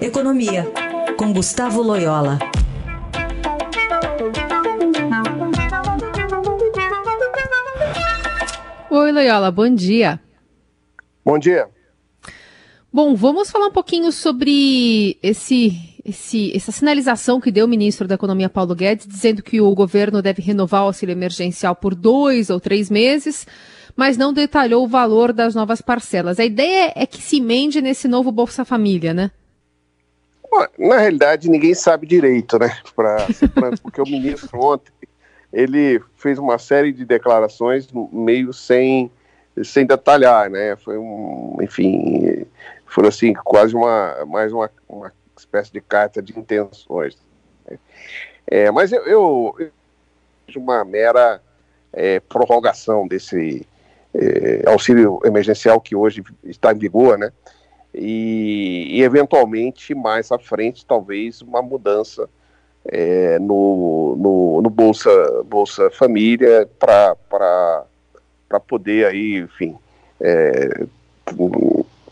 Economia, com Gustavo Loyola. Oi, Loyola, bom dia. Bom dia. Bom, vamos falar um pouquinho sobre esse, esse, essa sinalização que deu o ministro da Economia Paulo Guedes, dizendo que o governo deve renovar o auxílio emergencial por dois ou três meses, mas não detalhou o valor das novas parcelas. A ideia é que se emende nesse novo Bolsa Família, né? Na realidade, ninguém sabe direito, né? Pra, porque o ministro ontem ele fez uma série de declarações meio sem, sem detalhar, né? Foi um, enfim, foi assim quase uma mais uma, uma espécie de carta de intenções. Né? É, mas eu, eu, eu uma mera é, prorrogação desse é, auxílio emergencial que hoje está em vigor, né? E, e, eventualmente mais à frente talvez uma mudança é, no, no, no, Bolsa, Bolsa Família para poder aí, enfim, é,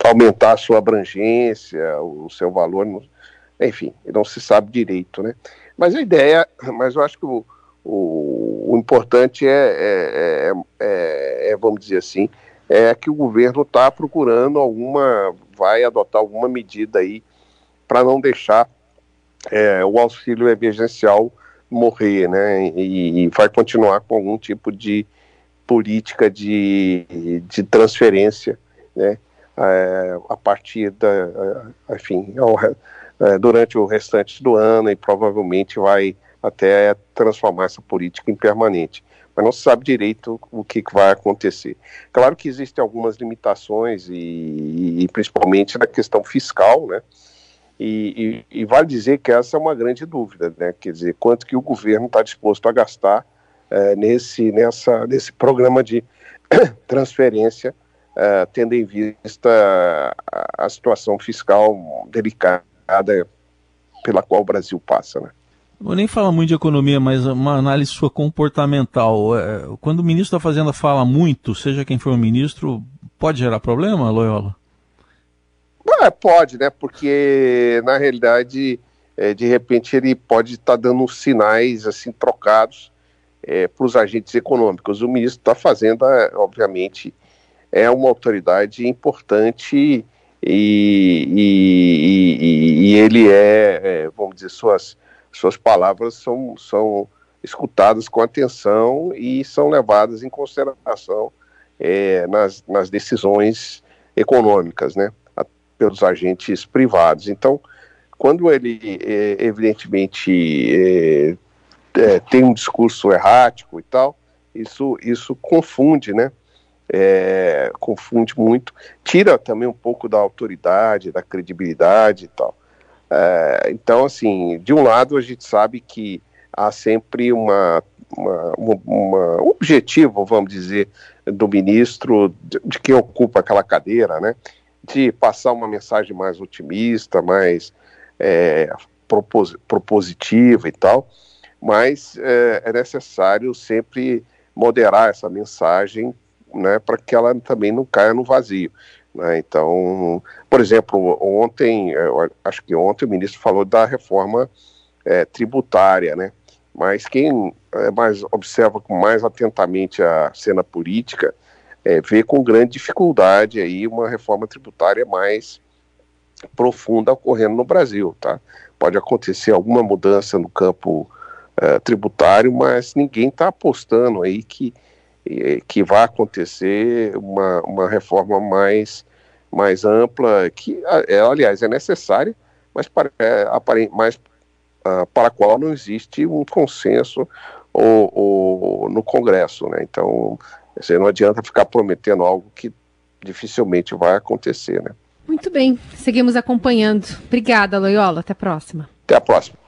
aumentar a sua abrangência, o seu valor, enfim, não se sabe direito, né? Mas a ideia, mas eu acho que o, o, o importante é, é, é, é, vamos dizer assim, é que o governo está procurando alguma, vai adotar alguma medida aí para não deixar é, o auxílio emergencial morrer, né? E, e, vai continuar com algum tipo de política de, de transferência, né? É, a partir da, enfim, ao, é, durante o restante do ano e provavelmente vai até transformar essa política em permanente mas não se sabe direito o que, vai acontecer. Claro que existem algumas limitações, e, e principalmente na questão fiscal, né? E, e, e, vale dizer que essa é uma grande dúvida, né? Quer dizer, quanto que o governo está disposto a gastar é, nesse, nessa, nesse programa de transferência, é, tendo em vista a, a situação fiscal delicada pela qual o Brasil passa, né? Vou nem falar muito de economia, mas uma análise sua comportamental. É, quando o ministro da Fazenda fala muito, seja quem for o ministro, pode gerar problema, Loyola? É, pode, né? Porque na realidade, é, de repente, ele pode estar tá dando sinais assim trocados é, para os agentes econômicos. O ministro da Fazenda, obviamente, é uma autoridade importante e, e, e, e ele é, é, vamos dizer, suas suas palavras são, são escutadas com atenção e são levadas em consideração é, nas, nas decisões econômicas, né, pelos agentes privados. Então, quando ele, é, evidentemente, é, é, tem um discurso errático e tal, isso, isso confunde, né, é, confunde muito, tira também um pouco da autoridade, da credibilidade e tal. Então, assim, de um lado a gente sabe que há sempre uma, uma, uma, um objetivo, vamos dizer, do ministro, de, de quem ocupa aquela cadeira, né, de passar uma mensagem mais otimista, mais é, propos, propositiva e tal, mas é, é necessário sempre moderar essa mensagem né, para que ela também não caia no vazio. Né? Então, por exemplo, ontem, acho que ontem o ministro falou da reforma é, tributária, né? Mas quem é, mais observa mais atentamente a cena política é, vê com grande dificuldade aí uma reforma tributária mais profunda ocorrendo no Brasil, tá? Pode acontecer alguma mudança no campo é, tributário, mas ninguém está apostando aí que que vai acontecer uma, uma reforma mais mais ampla, que, é, aliás, é necessária, mas para, é, mais, uh, para a qual não existe um consenso ou, ou, no Congresso. Né? Então, você não adianta ficar prometendo algo que dificilmente vai acontecer. Né? Muito bem, seguimos acompanhando. Obrigada, Loyola. Até a próxima. Até a próxima.